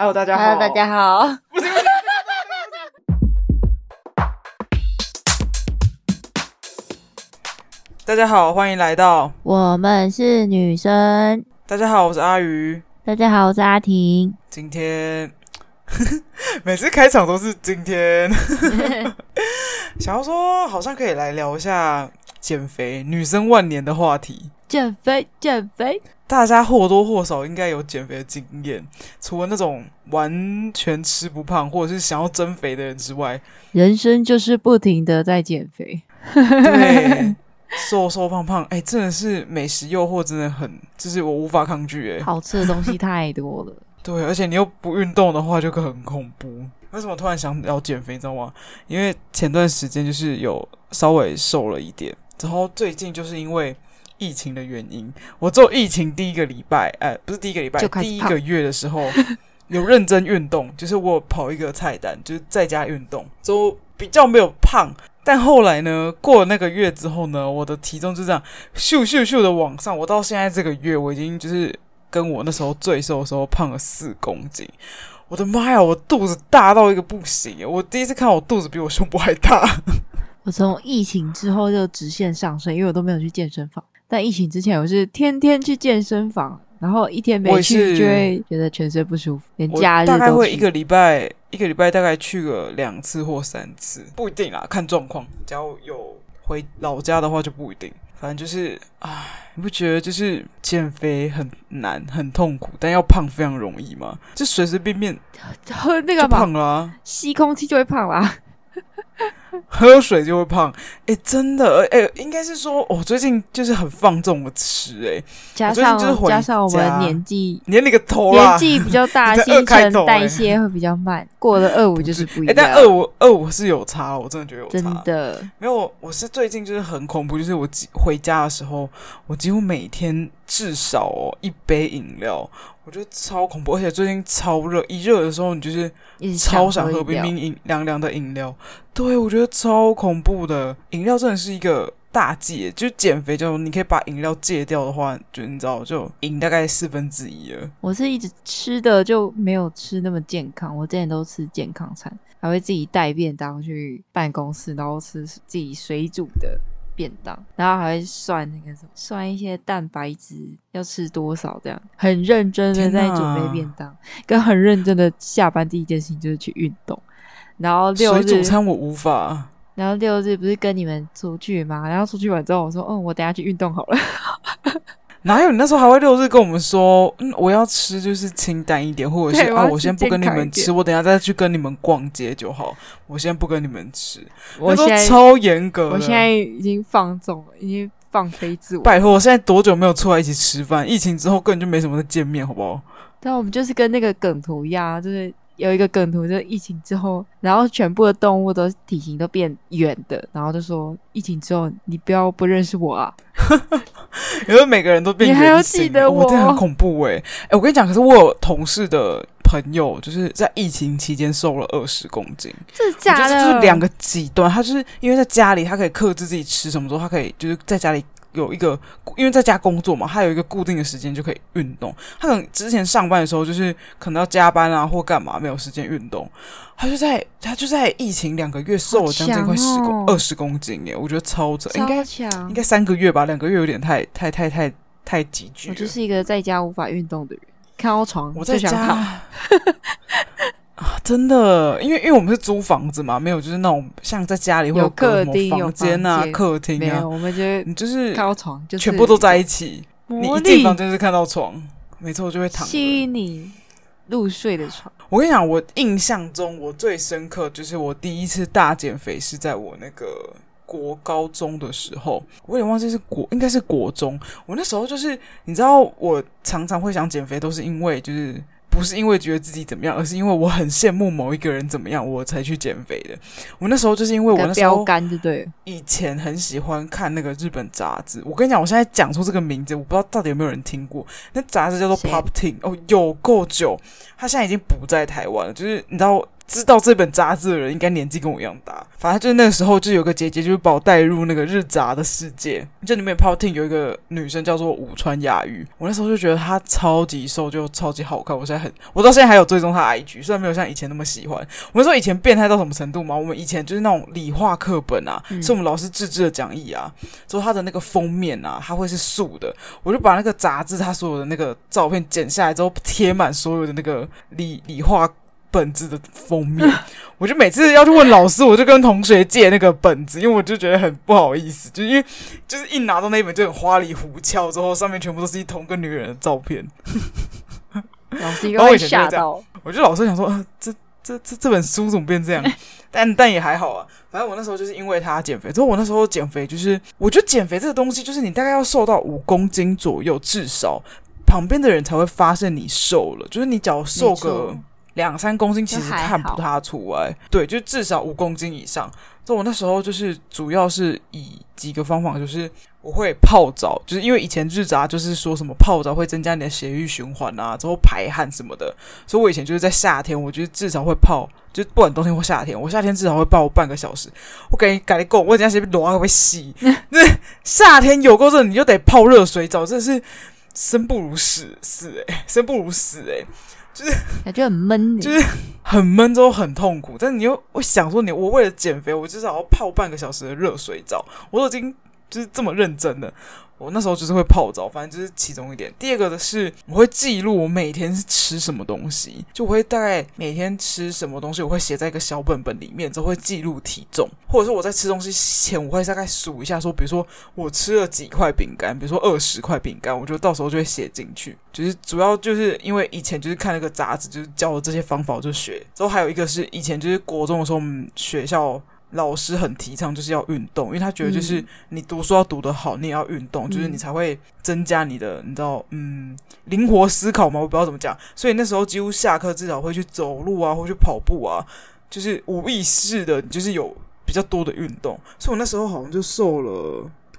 Hello，大家好。Hello，大家好。大家好，欢迎来到我们是女生。大家好，我是阿鱼。大家好，我是阿婷。今天 每次开场都是今天，想要说好像可以来聊一下减肥，女生万年的话题。减肥，减肥。大家或多或少应该有减肥的经验，除了那种完全吃不胖或者是想要增肥的人之外，人生就是不停的在减肥。对。瘦瘦胖胖，哎、欸，真的是美食诱惑，真的很，就是我无法抗拒，哎，好吃的东西太多了。对，而且你又不运动的话，就很恐怖。为什么突然想要减肥，你知道吗？因为前段时间就是有稍微瘦了一点，然后最近就是因为疫情的原因，我做疫情第一个礼拜，哎、欸，不是第一个礼拜，第一个月的时候 有认真运动，就是我跑一个菜单，就是在家运动，就比较没有胖。但后来呢，过了那个月之后呢，我的体重就这样咻咻咻的往上。我到现在这个月，我已经就是跟我那时候最瘦的时候胖了四公斤。我的妈呀，我肚子大到一个不行！我第一次看我肚子比我胸部还大。我从疫情之后就直线上升，因为我都没有去健身房。但疫情之前，我是天天去健身房。然后一天没去，就会觉得全身不舒服。连假日都大概会一个礼拜，一个礼拜大概去个两次或三次，不一定啦，看状况。只要有回老家的话就不一定。反正就是，唉，你不觉得就是减肥很难、很痛苦，但要胖非常容易吗？就随随便便 喝那个胖了啊，吸空气就会胖啦。喝水就会胖，哎、欸，真的，哎、欸，应该是说，我、哦、最近就是很放纵的吃，哎，加上就是加上我们年纪，年你个头年纪比较大，新陈代谢会比较慢，过了二五就是不一样。欸、但二五二五是有差，我真的觉得有差，真的没有。我是最近就是很恐怖，就是我回家的时候，我几乎每天至少哦一杯饮料。我觉得超恐怖，而且最近超热，一热的时候你就是超想喝冰冰饮凉凉的饮料。对，我觉得超恐怖的，饮料真的是一个大忌。就减肥，就你可以把饮料戒掉的话，就你知道，就饮大概四分之一了。我是一直吃的就没有吃那么健康，我之前都吃健康餐，还会自己带便当去办公室，然后吃自己水煮的。便当，然后还会算那个什么，算一些蛋白质要吃多少，这样很认真的在准备便当，跟很认真的下班第一件事情就是去运动。然后六日水煮餐我无法。然后六日不是跟你们出去吗？然后出去完之后，我说，嗯，我等下去运动好了。哪有？你那时候还会六日跟我们说，嗯，我要吃就是清淡一点，或者是啊，我先不跟你们吃，我等下再去跟你们逛街就好。我先不跟你们吃，我现在超严格。我现在已经放纵了，已经放飞自我。拜托，我现在多久没有出来一起吃饭？疫情之后根本就没什么再见面，好不好？但我们就是跟那个梗图一样，就是。有一个梗图，就是疫情之后，然后全部的动物都体型都变圆的，然后就说疫情之后你不要不认识我啊！因为每个人都变圆，你还要记得我？哦、真的很恐怖哎！哎，我跟你讲，可是我有同事的朋友，就是在疫情期间瘦了二十公斤，这是假的？就是两个极端，他就是因为在家里，他可以克制自己吃什么时候，他可以就是在家里。有一个，因为在家工作嘛，他有一个固定的时间就可以运动。他可能之前上班的时候，就是可能要加班啊，或干嘛，没有时间运动。他就在他就在疫情两个月瘦了将近快十公二十公斤耶，我觉得超扯，应该应该三个月吧，两个月有点太太太太太急剧。我就是一个在家无法运动的人，看到床我在家。啊，真的，因为因为我们是租房子嘛，没有就是那种像在家里会有客厅、房间啊、客厅啊，没有，我们就你就是床，就是全部都在一起。你一进房间就是看到床，没错，我就会躺。吸引你入睡的床。我跟你讲，我印象中我最深刻就是我第一次大减肥是在我那个国高中的时候，我有点忘记是国，应该是国中。我那时候就是你知道，我常常会想减肥，都是因为就是。不是因为觉得自己怎么样，而是因为我很羡慕某一个人怎么样，我才去减肥的。我那时候就是因为我那时候以前很喜欢看那个日本杂志。我跟你讲，我现在讲出这个名字，我不知道到底有没有人听过。那杂志叫做 Pop Teen，哦，有够久，他现在已经不在台湾了。就是你知道。知道这本杂志的人应该年纪跟我一样大。反正就是那个时候，就有个姐姐就是把我带入那个日杂的世界。就里面 POWERTEEN 有一个女生叫做武川雅玉，我那时候就觉得她超级瘦，就超级好看。我现在很，我到现在还有追踪她 IG，虽然没有像以前那么喜欢。我那时候以前变态到什么程度吗？我们以前就是那种理化课本啊，嗯、是我们老师自制的讲义啊，之后它的那个封面啊，它会是素的，我就把那个杂志它所有的那个照片剪下来之后贴满所有的那个理理化本子的封面，我就每次要去问老师，我就跟同学借那个本子，因为我就觉得很不好意思，就因为就是一拿到那一本就很花里胡俏，之后上面全部都是一同个女人的照片，老师应该会吓到。我觉得老师想说，呃、这这这这本书怎么变这样？但但也还好啊，反正我那时候就是因为他减肥，之后我那时候减肥就是，我觉得减肥这个东西就是你大概要瘦到五公斤左右，至少旁边的人才会发现你瘦了，就是你只要瘦个。两三公斤其实看不太出来，对，就至少五公斤以上。所以我那时候就是主要是以几个方法，就是我会泡澡，就是因为以前日杂就是说什么泡澡会增加你的血液循环啊，之后排汗什么的。所以我以前就是在夏天，我觉得至少会泡，就不管冬天或夏天，我夏天至少会泡半个小时。我给你改你够，我等下先裸会洗。那夏天有够热，你就得泡热水澡，真的是生不如死，死诶、欸，生不如死诶、欸。就是感觉很闷，就是很闷之后很痛苦，但是你又会想说，你我为了减肥，我至少要泡半个小时的热水澡，我都已经就是这么认真的。我那时候就是会泡澡，反正就是其中一点。第二个的是，我会记录我每天是吃什么东西，就我会大概每天吃什么东西，我会写在一个小本本里面，之后会记录体重，或者说我在吃东西前，我会大概数一下，说比如说我吃了几块饼干，比如说二十块饼干，我就到时候就会写进去。就是主要就是因为以前就是看那个杂志，就是教了这些方法，我就学。之后还有一个是以前就是国中的时候，我们学校。老师很提倡就是要运动，因为他觉得就是你读书要读得好，你也要运动，嗯、就是你才会增加你的，你知道，嗯，灵活思考嘛，我不知道怎么讲。所以那时候几乎下课至少会去走路啊，或去跑步啊，就是无意识的，就是有比较多的运动。所以我那时候好像就瘦了，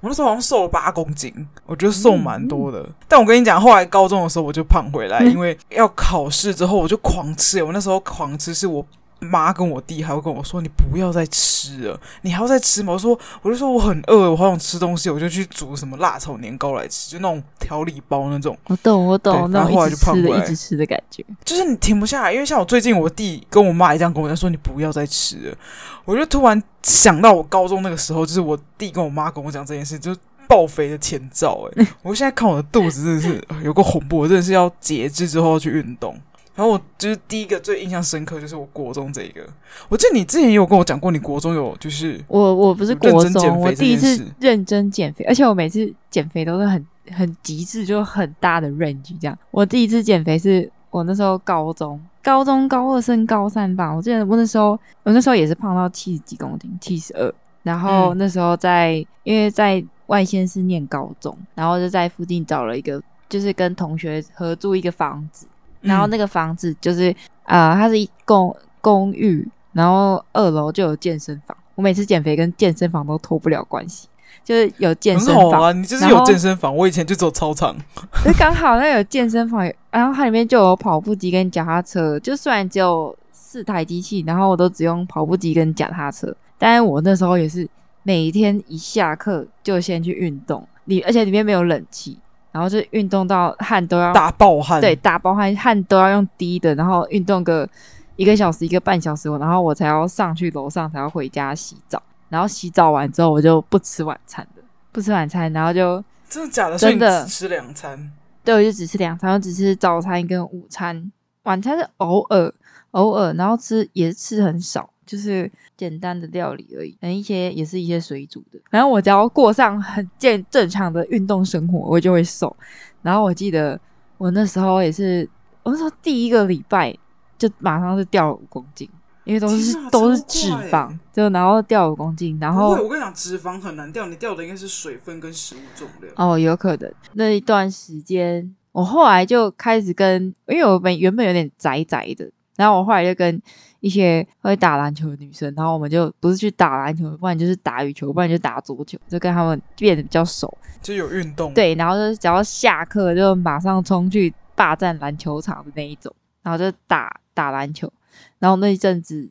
我那时候好像瘦了八公斤，我觉得瘦蛮多的。嗯、但我跟你讲，后来高中的时候我就胖回来，嗯、因为要考试之后我就狂吃，我那时候狂吃是我。妈跟我弟还会跟我说：“你不要再吃了，你还要再吃吗？”我说：“我就说我很饿，我好想吃东西，我就去煮什么辣炒年糕来吃，就那种调理包那种。”我懂，我懂，然后后来就胖回来，一直吃的感觉，就是你停不下来。因为像我最近，我弟跟我妈也这样跟我讲说：“你不要再吃了。”我就突然想到我高中那个时候，就是我弟跟我妈跟我讲这件事，就爆肥的前兆。哎，我现在看我的肚子真的是有个恐怖，我真的是要节制之后要去运动。然后我就是第一个最印象深刻，就是我国中这一个。我记得你之前也有跟我讲过，你国中有就是我我不是国中，我第一次认真减肥，而且我每次减肥都是很很极致，就很大的 range 这样。我第一次减肥是我那时候高中，高中高二升高三吧。我记得我那时候我那时候也是胖到七十几公斤，七十二。然后那时候在、嗯、因为在外县市念高中，然后就在附近找了一个，就是跟同学合租一个房子。然后那个房子就是啊、呃，它是一公公寓，然后二楼就有健身房。我每次减肥跟健身房都脱不了关系，就是有健身房。很好啊，你就是有健身房。我以前就走操场，就刚好那有健身房，然后它里面就有跑步机跟脚踏车。就虽然只有四台机器，然后我都只用跑步机跟脚踏车，但是我那时候也是每天一下课就先去运动，里而且里面没有冷气。然后就运动到汗都要大爆汗，对，大爆汗，汗都要用滴的。然后运动个一个小时、一个半小时，然后我才要上去楼上，才要回家洗澡。然后洗澡完之后，我就不吃晚餐的，不吃晚餐，然后就真的假的？真的只吃两餐？对，我就只吃两餐，我只吃早餐跟午餐，晚餐是偶尔偶尔，然后吃也是吃很少。就是简单的料理而已，等一些也是一些水煮的。然后我只要过上很健正常的运动生活，我就会瘦。然后我记得我那时候也是，我那时候第一个礼拜就马上是掉了五公斤，因为都是都是脂肪，就然后掉五公斤。然后我跟你讲，脂肪很难掉，你掉的应该是水分跟食物重量。哦，有可能那一段时间，我后来就开始跟，因为我本原本有点宅宅的，然后我后来就跟。一些会打篮球的女生，然后我们就不是去打篮球，不然就是打羽球，不然就打桌球，就跟他们变得比较熟，就有运动。对，然后就只要下课就马上冲去霸占篮球场的那一种，然后就打打篮球。然后那一阵子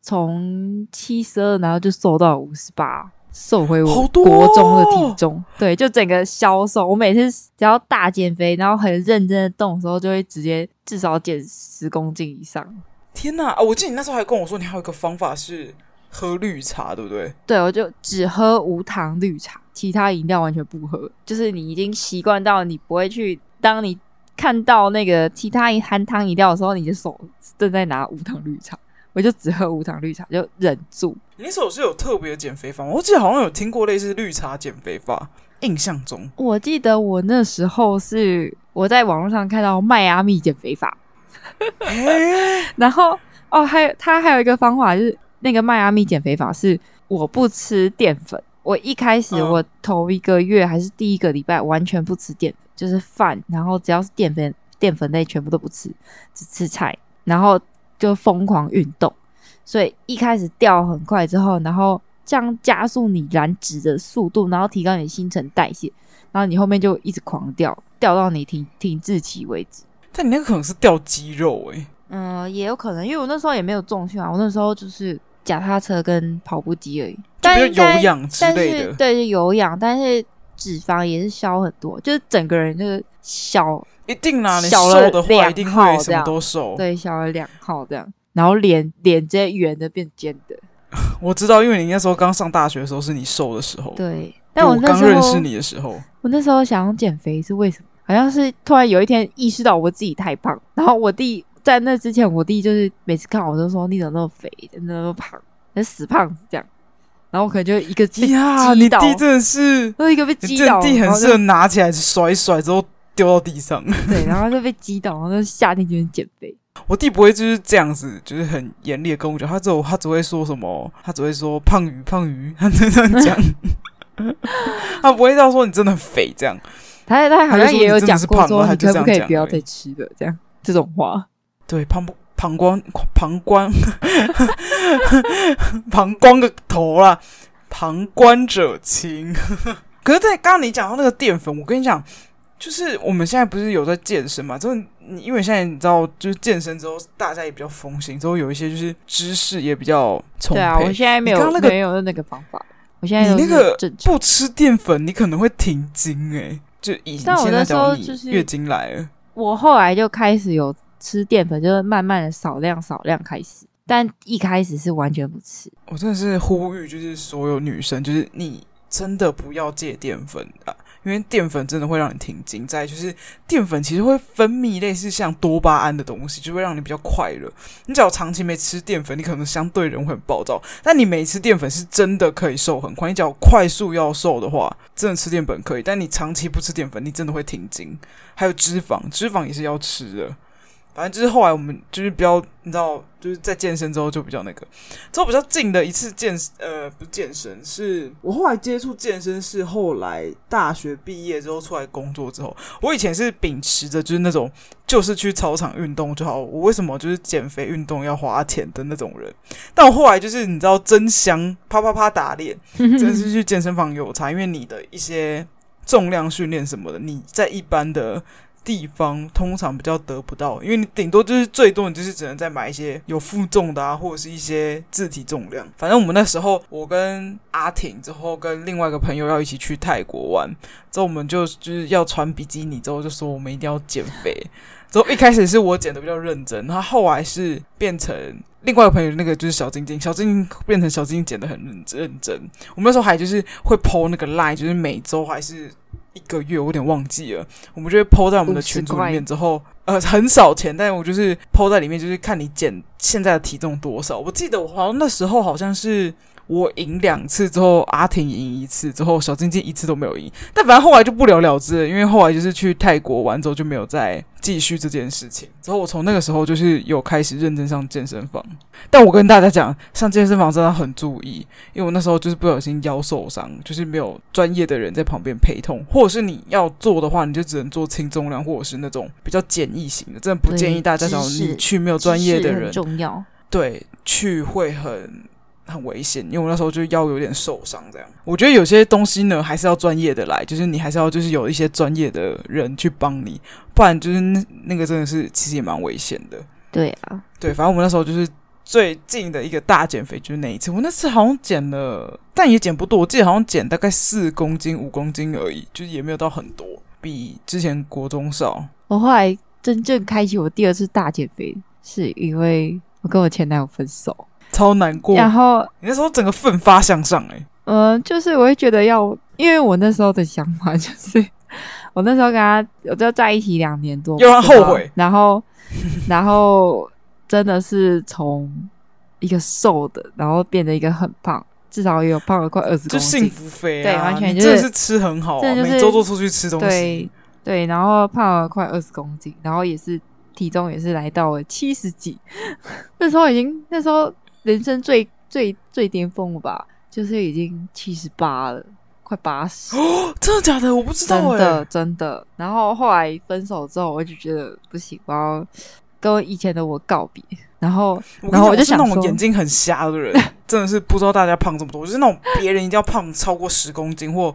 从七十二，然后就瘦到五十八，瘦回我国中的体重。哦、对，就整个消瘦。我每次只要大减肥，然后很认真的动的时候，就会直接至少减十公斤以上。天哪！我记得你那时候还跟我说，你还有一个方法是喝绿茶，对不对？对，我就只喝无糖绿茶，其他饮料完全不喝。就是你已经习惯到你不会去，当你。看到那个其他含糖饮料的时候，你的手正在拿无糖绿茶，我就只喝无糖绿茶，就忍住。你那时候是有特别的减肥法吗？我记得好像有听过类似绿茶减肥法，印象中。我记得我那时候是我在网络上看到迈阿密减肥法，欸、然后哦，还有他还有一个方法，就是那个迈阿密减肥法是我不吃淀粉。我一开始我头一个月还是第一个礼拜完全不吃淀粉。就是饭，然后只要是淀粉、淀粉类全部都不吃，只吃菜，然后就疯狂运动，所以一开始掉很快之后，然后这样加速你燃脂的速度，然后提高你新陈代谢，然后你后面就一直狂掉，掉到你停停滞期为止。但你那个可能是掉肌肉诶、欸，嗯，也有可能，因为我那时候也没有重训啊，我那时候就是脚踏车跟跑步机而已，但是有氧之类的，对，是有氧，但是。脂肪也是消很多，就是整个人就是小，一定啦，你瘦的话一定会什么都瘦，对，小了两号这样，然后脸脸直接圆的变尖的。我知道，因为你那时候刚上大学的时候是你瘦的时候，对，但我刚认识你的时候，我那时候想要减肥是为什么？好像是突然有一天意识到我自己太胖，然后我弟在那之前，我弟就是每次看我都说，你怎么那么肥，怎么那么胖，那死胖子这样。然后我可能就一个 呀，你弟真的是，一个被击倒，你弟很适合拿起来甩一甩之后丢到地上。对，然后就被击倒，然后就夏天就减肥。我弟不会就是这样子，就是很严厉的跟我讲，他只有他只会说什么，他只会说胖鱼胖鱼，他这样讲，他不会这样说你真的很肥这样。他他好像也有讲过说你可不可以不要再吃了这样这种话。对，胖不。膀胱，膀胱，膀胱个头啦！旁观者清。可是，在刚刚你讲到那个淀粉，我跟你讲，就是我们现在不是有在健身嘛？就是你，因为现在你知道，就是健身之后，大家也比较风行，之后有一些就是知识也比较充沛。对啊，我现在没有那个没有那个方法。我现在你那个不吃淀粉，你可能会停经诶、欸。就以前那时候就是月经来了，我后来就开始有。吃淀粉就是慢慢的少量少量开始，但一开始是完全不吃。我真的是呼吁，就是所有女生，就是你真的不要戒淀粉啊，因为淀粉真的会让你停经。再就是淀粉其实会分泌类似像多巴胺的东西，就会让你比较快乐。你只要长期没吃淀粉，你可能相对人会很暴躁。但你每次淀粉是真的可以瘦很快。你只要快速要瘦的话，真的吃淀粉可以。但你长期不吃淀粉，你真的会停经。还有脂肪，脂肪也是要吃的。反正就是后来我们就是比较，你知道，就是在健身之后就比较那个，之后比较近的一次健呃不健身，是我后来接触健身是后来大学毕业之后出来工作之后，我以前是秉持着就是那种就是去操场运动就好，我为什么就是减肥运动要花钱的那种人？但我后来就是你知道真香啪啪啪打脸，真的是去健身房有差，因为你的一些重量训练什么的，你在一般的。地方通常比较得不到，因为你顶多就是最多，你就是只能再买一些有负重的啊，或者是一些自体重量。反正我们那时候，我跟阿婷之后跟另外一个朋友要一起去泰国玩，之后我们就就是要穿比基尼，之后就说我们一定要减肥。之后一开始是我减的比较认真，他后后来是变成另外一个朋友，那个就是小晶晶，小晶晶变成小晶晶减的很认认真。我们那时候还就是会 po 那个 line，就是每周还是。一个月我有点忘记了，我们就会 po 在我们的群组里面，之后呃 很少钱，但是我就是 po 在里面，就是看你减现在的体重多少。我记得我好像那时候好像是。我赢两次之后，阿婷赢一次之后，小晶晶一次都没有赢。但反正后来就不了了之了，因为后来就是去泰国玩之后就没有再继续这件事情。之后我从那个时候就是有开始认真上健身房。但我跟大家讲，上健身房真的很注意，因为我那时候就是不小心腰受伤，就是没有专业的人在旁边陪同，或者是你要做的话，你就只能做轻重量或者是那种比较简易型的。真的不建议大家找你去没有专业的人，重要。对，去会很。很危险，因为我那时候就腰有点受伤，这样。我觉得有些东西呢，还是要专业的来，就是你还是要就是有一些专业的人去帮你，不然就是那那个真的是其实也蛮危险的。对啊，对，反正我们那时候就是最近的一个大减肥，就是那一次。我那次好像减了，但也减不多，我记得好像减大概四公斤、五公斤而已，就是也没有到很多，比之前国中少。我后来真正开启我第二次大减肥，是因为我跟我前男友分手，超难过。然后你那时候整个奋发向上、欸，哎，嗯，就是我会觉得要，因为我那时候的想法就是。我那时候跟他，我就在一起两年多，有人后悔。然后，然后真的是从一个瘦的，然后变得一个很胖，至少也有胖了快二十公斤，就幸福肥、啊，对，完全就是，是吃很好、啊，就是、每周都出去吃东西，对对，然后胖了快二十公斤，然后也是体重也是来到了七十几，那时候已经那时候人生最最最巅峰了吧，就是已经七十八了。快八十哦！真的假的？我不知道、欸。真的真的。然后后来分手之后，我就觉得不行，我要跟以前的我告别。然后，然后我就想说，那种眼睛很瞎的人，真的是不知道大家胖这么多。就是那种别人一定要胖超过十公斤或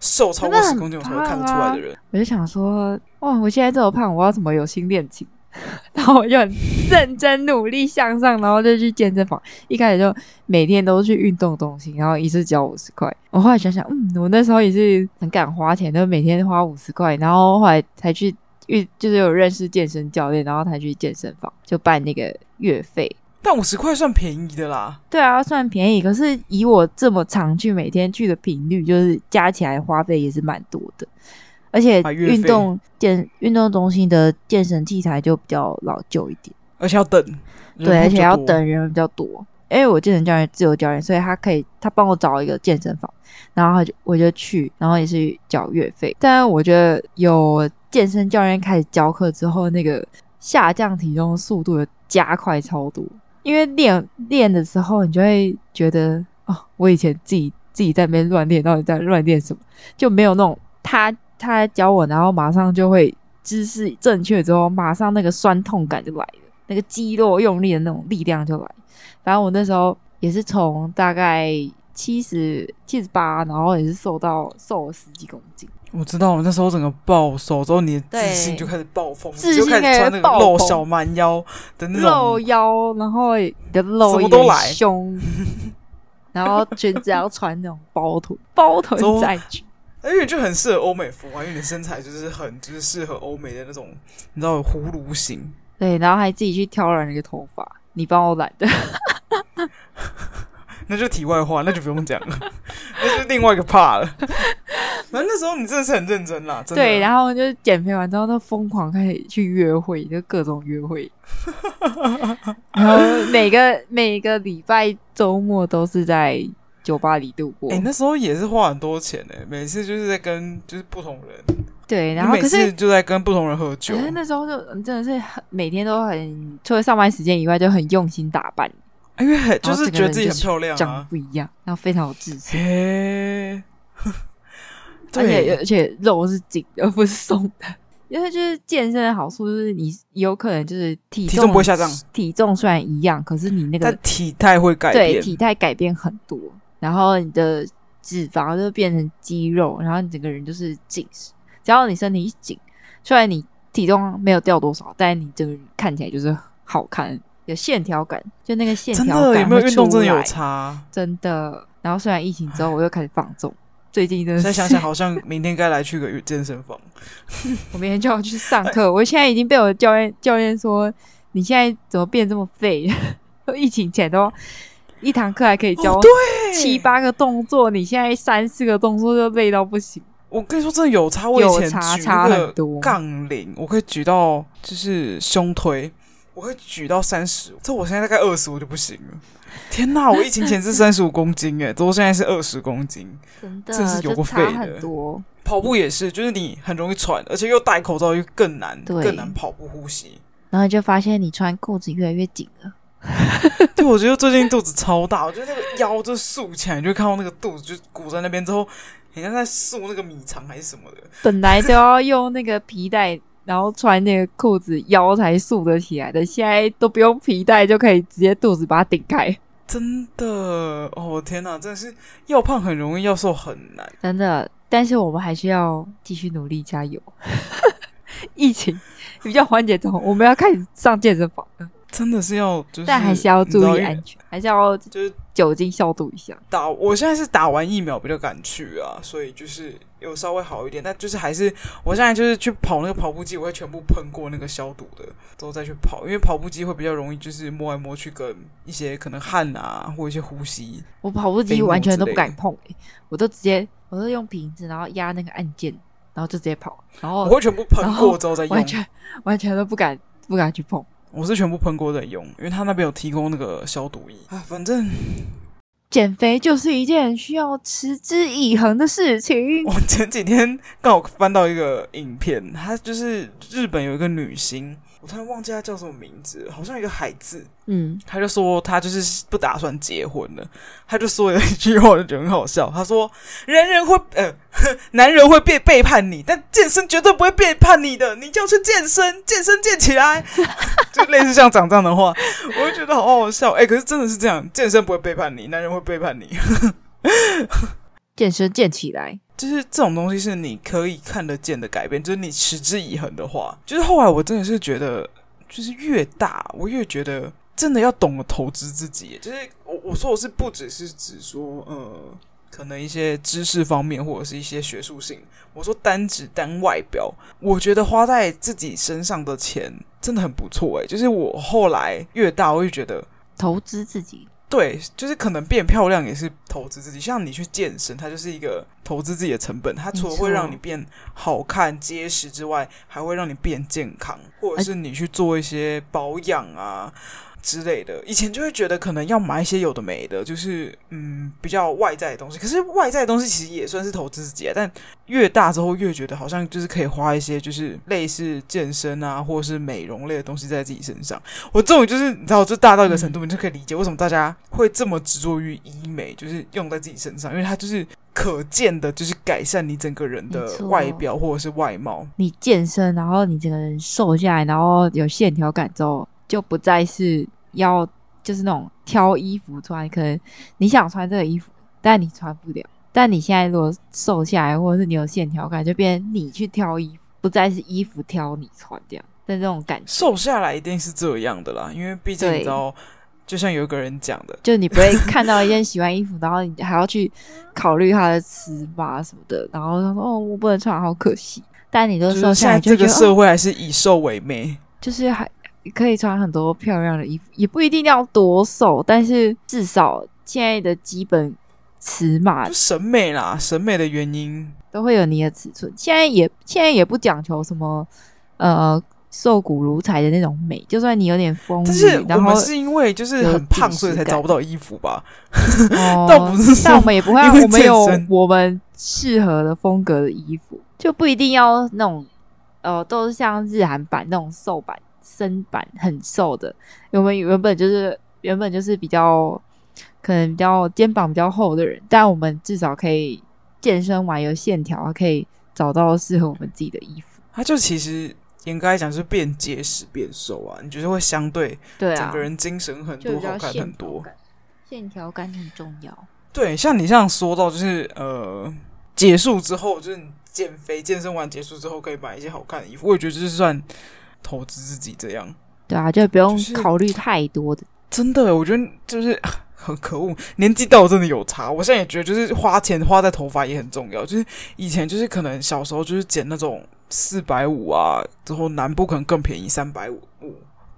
瘦超过十公斤，我才会看得出来的人。我就想说，哇！我现在这么胖，我要怎么有新恋情？然后我就很认真努力向上，然后就去健身房。一开始就每天都去运动中心，然后一次交五十块。我后来想想，嗯，我那时候也是很敢花钱，就每天花五十块。然后后来才去运，就是有认识健身教练，然后才去健身房就办那个月费。但五十块算便宜的啦。对啊，算便宜。可是以我这么常去，每天去的频率，就是加起来花费也是蛮多的。而且运动健运动中心的健身器材就比较老旧一点，而且要等，对，而且要等人比较多。因为我健身教练自由教练，所以他可以他帮我找一个健身房，然后他就我就去，然后也是缴月费。但我觉得有健身教练开始教课之后，那个下降体重的速度有加快超多。因为练练的时候，你就会觉得哦，我以前自己自己在那边乱练，到底在乱练什么，就没有那种他。他教我，然后马上就会姿势正确之后，马上那个酸痛感就来了，那个肌肉用力的那种力量就来。反正我那时候也是从大概七十七十八，然后也是瘦到瘦了十几公斤。我知道，我那时候整个暴瘦之后，你的自信就开始暴风，自信就开始穿那个露小蛮腰的那种露腰，然后你的露都来胸，然后裙子要穿那种包臀，包臀再裙。因为就很适合欧美风啊，因为你的身材就是很就是适合欧美的那种，你知道葫芦型。对，然后还自己去挑染那个头发，你帮我染的。那就题外话，那就不用讲了，那就另外一个 part 了。反正那时候你真的是很认真啦，真的。对，然后就减肥完之后，都疯狂开始去约会，就各种约会。然后每个每个礼拜周末都是在。酒吧里度过，哎、欸，那时候也是花很多钱呢。每次就是在跟就是不同人，对，然后每次就在跟不同人喝酒。可是那时候就真的是很每天都很，除了上班时间以外，就很用心打扮，因为很就是觉得自己很漂亮，啊，长得不一样，然后非常有自信。欸、而且而且肉是紧的，而不是松的。因为就是健身的好处，就是你有可能就是体重，体重不会下降，体重虽然一样，可是你那个体态会改变，对，体态改变很多。然后你的脂肪就变成肌肉，然后你整个人就是紧实。只要你身体一紧，虽然你体重没有掉多少，但是你整个人看起来就是好看，有线条感，就那个线条感。有没有运动真的有差？真的。然后虽然疫情之后我又开始放纵，最近真的。现在想想，好像明天该来去个健身房。我明天就要去上课。我现在已经被我教练教练说，你现在怎么变这么废？疫情前都。一堂课还可以教七八个动作，哦、你现在三四个动作就累到不行。我跟你说，真的有差。我以前举很多杠铃，我可以举到就是胸推，我可以举到三十。这我现在大概二十，我就不行了。天哪！我疫情前是 三十五公斤，哎，都现在是二十公斤，真的，真是有个废的。多跑步也是，就是你很容易喘，而且又戴口罩，又更难，更难跑步呼吸。然后就发现你穿裤子越来越紧了。对，我觉得最近肚子超大，我觉得那个腰就竖起来，你就看到那个肚子就鼓在那边，之后好像在竖那个米肠还是什么的。本来都要用那个皮带，然后穿那个裤子腰才竖得起来的，现在都不用皮带就可以直接肚子把它顶开。真的哦，天哪，真的是要胖很容易，要瘦很难。真的，但是我们还是要继续努力加油。疫情比较缓解之后，我们要开始上健身房了。真的是要，就是，但还是要注意安全，还是要就是酒精消毒一下。打，我现在是打完疫苗比较敢去啊，所以就是有稍微好一点。但就是还是，我现在就是去跑那个跑步机，我会全部喷过那个消毒的，之后再去跑，因为跑步机会比较容易就是摸来摸去，跟一些可能汗啊或一些呼吸。我跑步机完全都不敢碰，欸，我都直接，我都用瓶子，然后压那个按键，然后就直接跑。然后我会全部喷过之后再用，完全完全都不敢不敢去碰。我是全部喷过再用，因为他那边有提供那个消毒液啊。反正减肥就是一件需要持之以恒的事情。我前几天刚好翻到一个影片，他就是日本有一个女星。我突然忘记他叫什么名字，好像一个海字。嗯，他就说他就是不打算结婚了。他就说了一句话，就觉得很好笑。他说：“人人会呃，男人会背背叛你，但健身绝对不会背叛你的。你就要去健身，健身健起来。”就类似像讲这样的话，我就觉得好好笑。哎、欸，可是真的是这样，健身不会背叛你，男人会背叛你。健身健起来。就是这种东西是你可以看得见的改变，就是你持之以恒的话，就是后来我真的是觉得，就是越大我越觉得真的要懂得投资自己。就是我我说我是不只是指说，呃，可能一些知识方面或者是一些学术性，我说单指单外表，我觉得花在自己身上的钱真的很不错诶，就是我后来越大，我越觉得投资自己。对，就是可能变漂亮也是投资自己，像你去健身，它就是一个投资自己的成本。它除了会让你变好看、结实之外，还会让你变健康，或者是你去做一些保养啊。之类的，以前就会觉得可能要买一些有的没的，就是嗯比较外在的东西。可是外在的东西其实也算是投资自己啊。但越大之后越觉得好像就是可以花一些就是类似健身啊或者是美容类的东西在自己身上。我这种就是你知道，就大到一个程度，你就可以理解为什么大家会这么执着于医美，就是用在自己身上，因为它就是可见的，就是改善你整个人的外表或者是外貌。你健身，然后你整个人瘦下来，然后有线条感之后。就不再是要就是那种挑衣服穿，可能你想穿这个衣服，但你穿不了。但你现在如果瘦下来，或者是你有线条感，就变成你去挑衣服，不再是衣服挑你穿这样。但这种感觉，瘦下来一定是这样的啦，因为毕竟你知道，就像有一个人讲的，就你不会看到一件喜欢衣服，然后你还要去考虑它的尺码什么的，然后他说：“哦，我不能穿，好可惜。”但你都瘦下来，就这个社会还是以瘦为美，就是还。可以穿很多漂亮的衣服，也不一定要多瘦，但是至少现在的基本尺码，审美啦，审美的原因都会有你的尺寸。现在也现在也不讲求什么呃瘦骨如柴的那种美，就算你有点丰腴，但是我们是因为就是很胖，所以才找不到衣服吧？哦，倒不是，但我们也不会，我们有我们适合的风格的衣服，就不一定要那种呃，都是像日韩版那种瘦版。身板很瘦的，我们原本就是原本就是比较可能比较肩膀比较厚的人，但我们至少可以健身完有线条，可以找到适合我们自己的衣服。它就其实严格来讲是变结实变瘦啊，你觉得会相对对整个人精神很多，好看很多，线条感很重要。对，像你这样说到，就是呃结束之后，就是减肥健身完结束之后，可以买一些好看的衣服，我也觉得这是算。投资自己这样，对啊，就不用考虑太多的。真的，我觉得就是 很可恶。年纪到真的有差，我现在也觉得，就是花钱花在头发也很重要。就是以前就是可能小时候就是剪那种四百五啊，之后南部可能更便宜，三百五、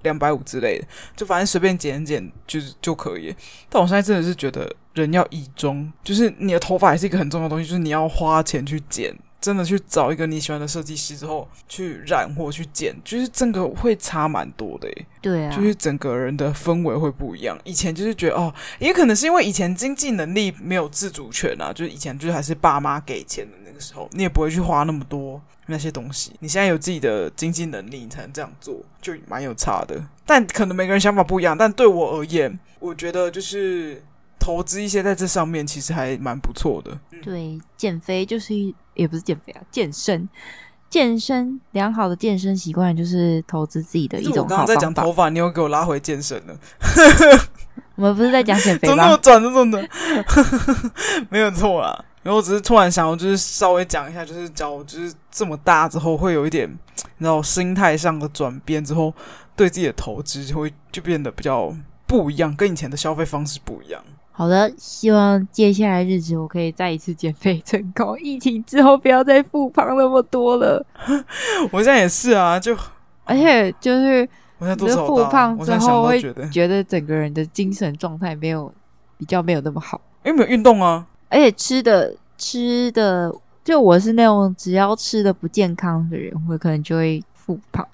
两百五之类的，就反正随便剪剪就是就可以。但我现在真的是觉得，人要以中，就是你的头发也是一个很重要的东西，就是你要花钱去剪。真的去找一个你喜欢的设计师之后去染或去剪，就是整个会差蛮多的诶。对啊，就是整个人的氛围会不一样。以前就是觉得哦，也可能是因为以前经济能力没有自主权啊，就是以前就是还是爸妈给钱的那个时候，你也不会去花那么多那些东西。你现在有自己的经济能力，你才能这样做，就蛮有差的。但可能每个人想法不一样，但对我而言，我觉得就是。投资一些在这上面，其实还蛮不错的。对，减肥就是也不是减肥啊，健身，健身良好的健身习惯就是投资自己的一种好方法。我刚刚在讲头发，你又给我拉回健身了。我们不是在讲减肥吗？怎么转这种的？没有错啦。然后我只是突然想，我就是稍微讲一下，就是教，就是这么大之后会有一点，你知道心态上的转变之后，对自己的投资就会就变得比较不一样，跟以前的消费方式不一样。好的，希望接下来日子我可以再一次减肥成功，疫情之后不要再复胖那么多了。我现在也是啊，就而且就是我现在复胖之后会觉得觉得整个人的精神状态没有比较没有那么好，因为没有运动啊，而且吃的吃的，就我是那种只要吃的不健康的人，我可能就会复胖。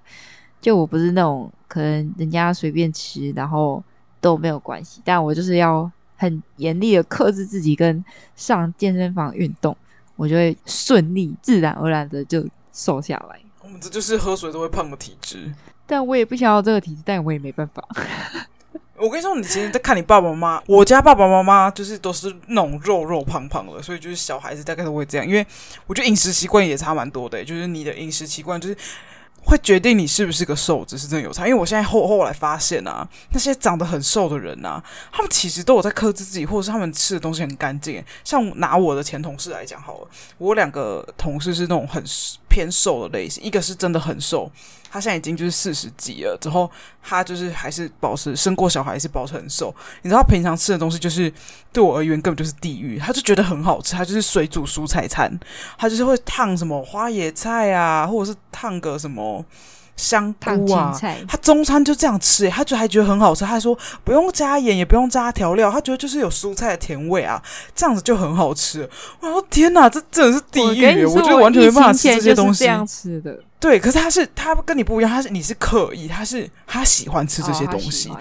就我不是那种可能人家随便吃然后都没有关系，但我就是要。很严厉的克制自己，跟上健身房运动，我就会顺利、自然而然的就瘦下来。我们这就是喝水都会胖的体质，但我也不想要这个体质，但我也没办法。我跟你说，你其实在看你爸爸妈妈，我家爸爸妈妈就是都是那种肉肉胖胖的，所以就是小孩子大概都会这样。因为我觉得饮食习惯也差蛮多的，就是你的饮食习惯就是。会决定你是不是个瘦子，是真的有差。因为我现在后后来发现啊，那些长得很瘦的人啊，他们其实都有在克制自己，或者是他们吃的东西很干净。像拿我的前同事来讲好了，我两个同事是那种很偏瘦的类型，一个是真的很瘦。他现在已经就是四十几了，之后他就是还是保持生过小孩，还是保持很瘦。你知道他平常吃的东西就是对我而言根本就是地狱，他就觉得很好吃，他就是水煮蔬菜餐，他就是会烫什么花野菜啊，或者是烫个什么。香菇啊，他中餐就这样吃，欸，他觉得还觉得很好吃。他还说不用加盐，也不用加调料，他觉得就是有蔬菜的甜味啊，这样子就很好吃。我说天哪，这真的是地狱！我，我觉得完全没办法吃这些东西。这样吃的，对，可是他是他跟你不一样，他是你是刻意，他是他喜欢吃这些东西。哦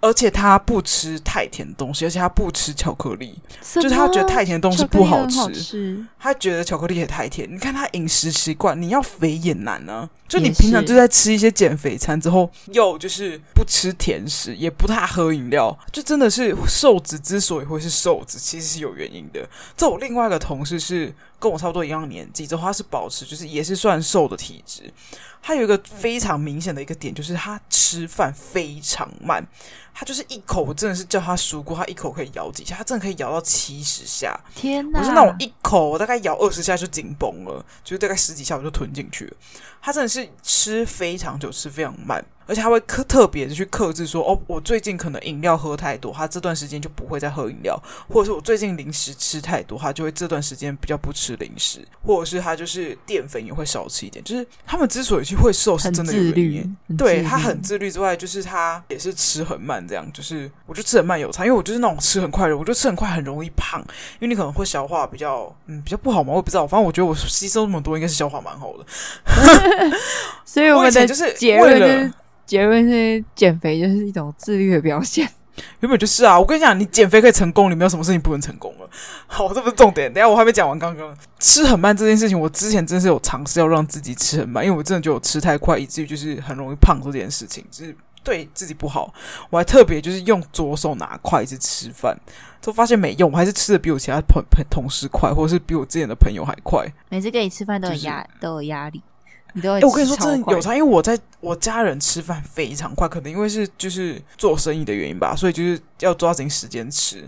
而且他不吃太甜的东西，而且他不吃巧克力，就是他觉得太甜的东西不好吃，好吃，他觉得巧克力也太甜。你看他饮食习惯，你要肥也难呢、啊。就你平常就在吃一些减肥餐之后，又就是不吃甜食，也不太喝饮料，就真的是瘦子之所以会是瘦子，其实是有原因的。这我另外一个同事是跟我差不多一样年纪，之后他是保持就是也是算瘦的体质。他有一个非常明显的一个点，就是他吃饭非常慢。他就是一口，我真的是叫他数过，他一口可以咬几下，他真的可以咬到七十下。天哪！我是那种一口，我大概咬二十下就紧绷了，就是大概十几下我就吞进去了。他真的是吃非常久，吃非常慢。而且他会克特别的去克制说，哦，我最近可能饮料喝太多，他这段时间就不会再喝饮料，或者是我最近零食吃太多，他就会这段时间比较不吃零食，或者是他就是淀粉也会少吃一点。就是他们之所以去会瘦，是真的有原因。对，他很自律之外，就是他也是吃很慢，这样就是我就吃很慢有差，因为我就是那种吃很快的人，我就吃很快很容易胖，因为你可能会消化比较嗯比较不好嘛，我也不知道，反正我觉得我吸收那么多，应该是消化蛮好的。所以我们的就是为了。结论是减肥就是一种自律的表现，原本就是啊！我跟你讲，你减肥可以成功，你没有什么事情不能成功了。好，这不是重点。等下我还没讲完，刚刚吃很慢这件事情，我之前真是有尝试要让自己吃很慢，因为我真的觉得我吃太快，以至于就是很容易胖这件事情，就是对自己不好。我还特别就是用左手拿筷子吃饭，就发现没用，我还是吃的比我其他朋朋同事快，或者是比我之前的朋友还快。每次跟你吃饭都有压、就是、都有压力。我跟你说，真的有差，因为我在我家人吃饭非常快，可能因为是就是做生意的原因吧，所以就是要抓紧时间吃。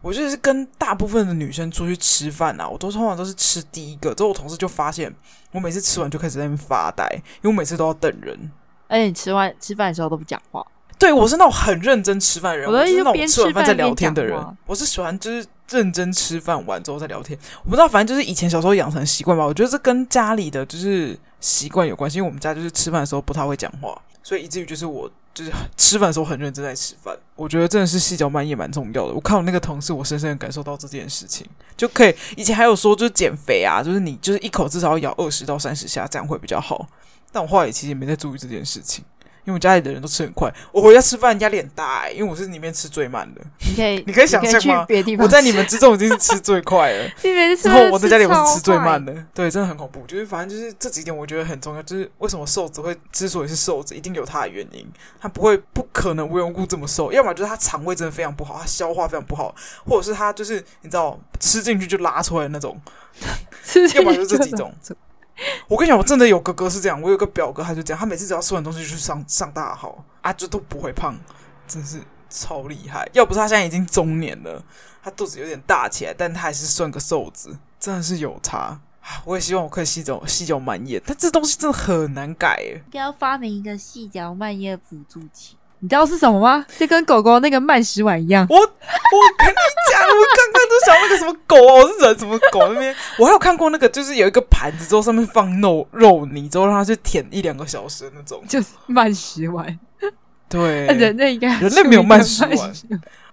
我就是跟大部分的女生出去吃饭啊，我都通常都是吃第一个，之后我同事就发现我每次吃完就开始在那边发呆，因为我每次都要等人。而且你吃完吃饭的时候都不讲话。对，我是那种很认真吃饭的人，我是那种吃完饭再聊天的人。我是喜欢就是认真吃饭完之后再聊天。我不知道，反正就是以前小时候养成习惯吧。我觉得这跟家里的就是。习惯有关系，因为我们家就是吃饭的时候不太会讲话，所以以至于就是我就是吃饭的时候很认真在吃饭。我觉得真的是细嚼慢咽蛮重要的。我看我那个同事，我深深的感受到这件事情，就可以。以前还有说就是减肥啊，就是你就是一口至少要咬二十到三十下，这样会比较好。但我后来也其实也没在注意这件事情。因为我家里的人都吃很快，我回家吃饭压力很大，欸，因为我是里面吃最慢的。你可以，你可以想象吗？我在你们之中已经是吃最快了，之后我在家里我是吃最慢的。对，真的很恐怖。就是反正就是这几点我觉得很重要。就是为什么瘦子会之所以是瘦子，一定有他的原因。他不会不可能无缘无故这么瘦，要么就是他肠胃真的非常不好，他消化非常不好，或者是他就是你知道吃进去就拉出来的那种，要么就是这几种。我跟你讲，我真的有哥哥是这样，我有个表哥他就这样，他每次只要吃完东西就去上上大号啊，就都不会胖，真是超厉害。要不是他现在已经中年了，他肚子有点大起来，但他还是算个瘦子，真的是有差。我也希望我可以细嚼细嚼慢咽，但这东西真的很难改。应该要发明一个细嚼慢咽辅助器。你知道是什么吗？就跟狗狗那个慢食碗一样。我我跟你讲，我刚刚都想那个什么狗哦，是人什么狗那边？我还有看过那个，就是有一个盘子之后上面放肉肉泥之后让它去舔一两个小时那种，就是慢食碗。对，人类应该人类没有慢食碗，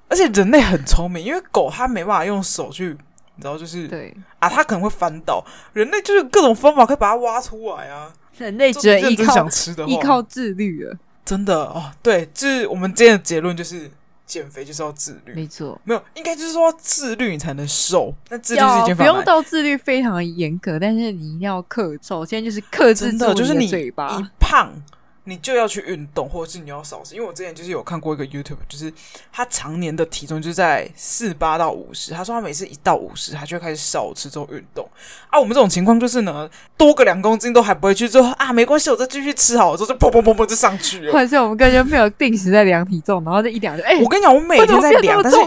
而且人类很聪明，因为狗它没办法用手去，你知道就是对啊，它可能会翻倒，人类就是各种方法可以把它挖出来啊。人类只能依靠想吃的依靠自律了。真的哦，对，就是我们今天的结论就是减肥就是要自律，没错，没有，应该就是说自律你才能瘦。那自律是一件不用到自律非常的严格，但是你一定要克，首先就是克制住你的嘴巴，就是你一胖。你就要去运动，或者是你要少吃。因为我之前就是有看过一个 YouTube，就是他常年的体重就在四八到五十。他说他每次一到五十，他就会开始少吃之后运动。啊，我们这种情况就是呢，多个两公斤都还不会去之后啊，没关系，我再继续吃好了，之后就砰砰砰砰就上去了。或者是我们根本就没有定时在量体重，然后就一量就哎，我跟你讲，我每天在量，但是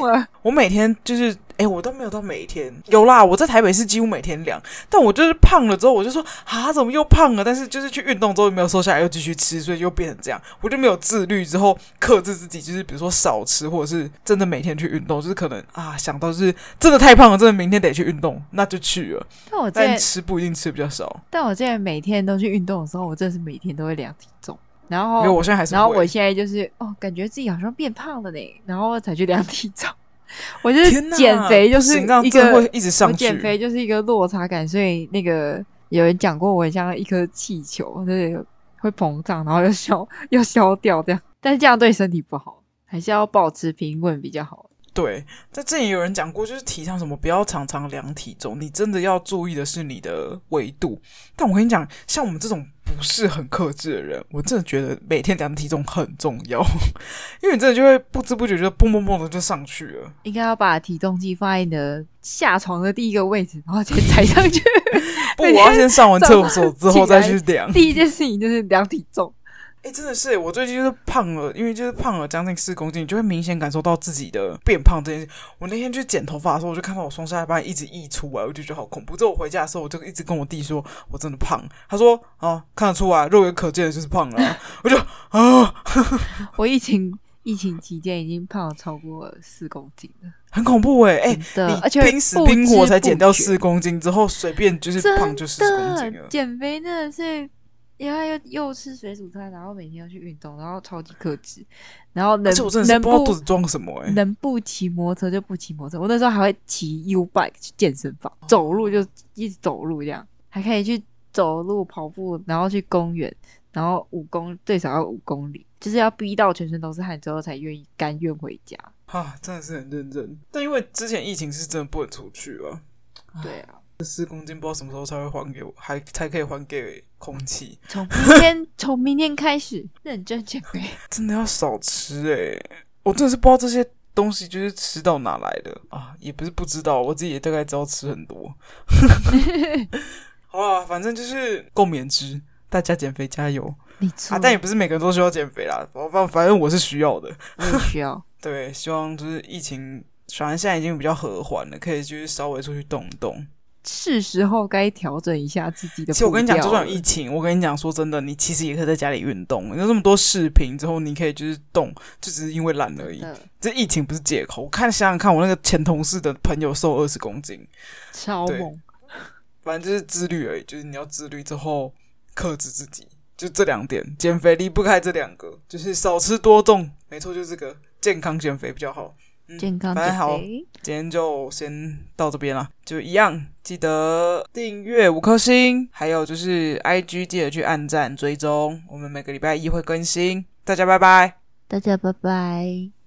我每天就是。我都没有到每天有啦。我在台北是几乎每天量，但我就是胖了之后，我就说啊，怎么又胖了？但是就是去运动之后又没有瘦下来，又继续吃，所以又变成这样。我就没有自律之后克制自己，就是比如说少吃，或者是真的每天去运动，就是可能啊想到就是真的太胖了，真的明天得去运动，那就去了。但我但吃不一定吃比较少。但我现在每天都去运动的时候，我真的是每天都会量体重，然后因为我现在还是，然后我现在就是哦，感觉自己好像变胖了呢，然后才去量体重。我觉得减肥，就是一个会一直上去。减肥就是一个落差感，所以那个有人讲过，我很像一颗气球，就是会膨胀，然后又消又消掉这样。但是这样对身体不好，还是要保持平稳比较好。对，在这里有人讲过，就是提倡什么不要常常量体重，你真的要注意的是你的维度。但我跟你讲，像我们这种不是很克制的人，我真的觉得每天量体重很重要，因为你真的就会不知不觉就蹦蹦蹦的就上去了。应该要把体重计放在你的下床的第一个位置，然后先踩上去。不，我要先上完厕所之后 再去量。第一件事情就是量体重。哎、欸，真的是，我最近就是胖了，因为就是胖了将近四公斤，你就会明显感受到自己的变胖这件事。我那天去剪头发的时候，我就看到我双下巴一直溢出来，我就觉得好恐怖。之后我回家的时候，我就一直跟我弟说，我真的胖。他说啊，看得出来，肉眼可见的就是胖了、啊。我就啊，我疫情疫情期间已经胖了超过四公斤了，很恐怖哎、欸、哎，的，而且拼死拼活才减掉四公斤之后，随便就是胖就四公斤了。减肥真的是。因为又又吃水煮餐，然后每天要去运动，然后超级克制，然后能能不肚子装什么、欸？能不骑摩托车就不骑摩托车。我那时候还会骑 U bike 去健身房，走路就一直走路这样，还可以去走路跑步，然后去公园，然后五公最少要五公里，就是要逼到全身都是汗之后才愿意甘愿回家。啊，真的是很认真。但因为之前疫情是真的不能出去啊。对啊。四公斤不知道什么时候才会还给我，还才可以还给空气。从明天，从明天开始认真减肥，真的要少吃诶、欸，我真的是不知道这些东西就是吃到哪来的啊，也不是不知道，我自己也大概知道吃很多。好了，反正就是共勉之，大家减肥加油。没错、啊，但也不是每个人都需要减肥啦。反反正我是需要的，我也需要。对，希望就是疫情，反正现在已经比较和缓了，可以就是稍微出去动一动。是时候该调整一下自己的。其实我跟你讲，就算有疫情，我跟你讲，说真的，你其实也可以在家里运动。有这么多视频之后，你可以就是动，就只是因为懒而已。这疫情不是借口。我看想想看，我那个前同事的朋友瘦二十公斤，超猛。反正就是自律而已，就是你要自律之后克制自己，就这两点，减肥离不开这两个，就是少吃多动，没错，就是这个健康减肥比较好。健康减肥，反正好，今天就先到这边了。就一样，记得订阅五颗星，还有就是 IG 记得去按赞追踪，我们每个礼拜一会更新。大家拜拜，大家拜拜。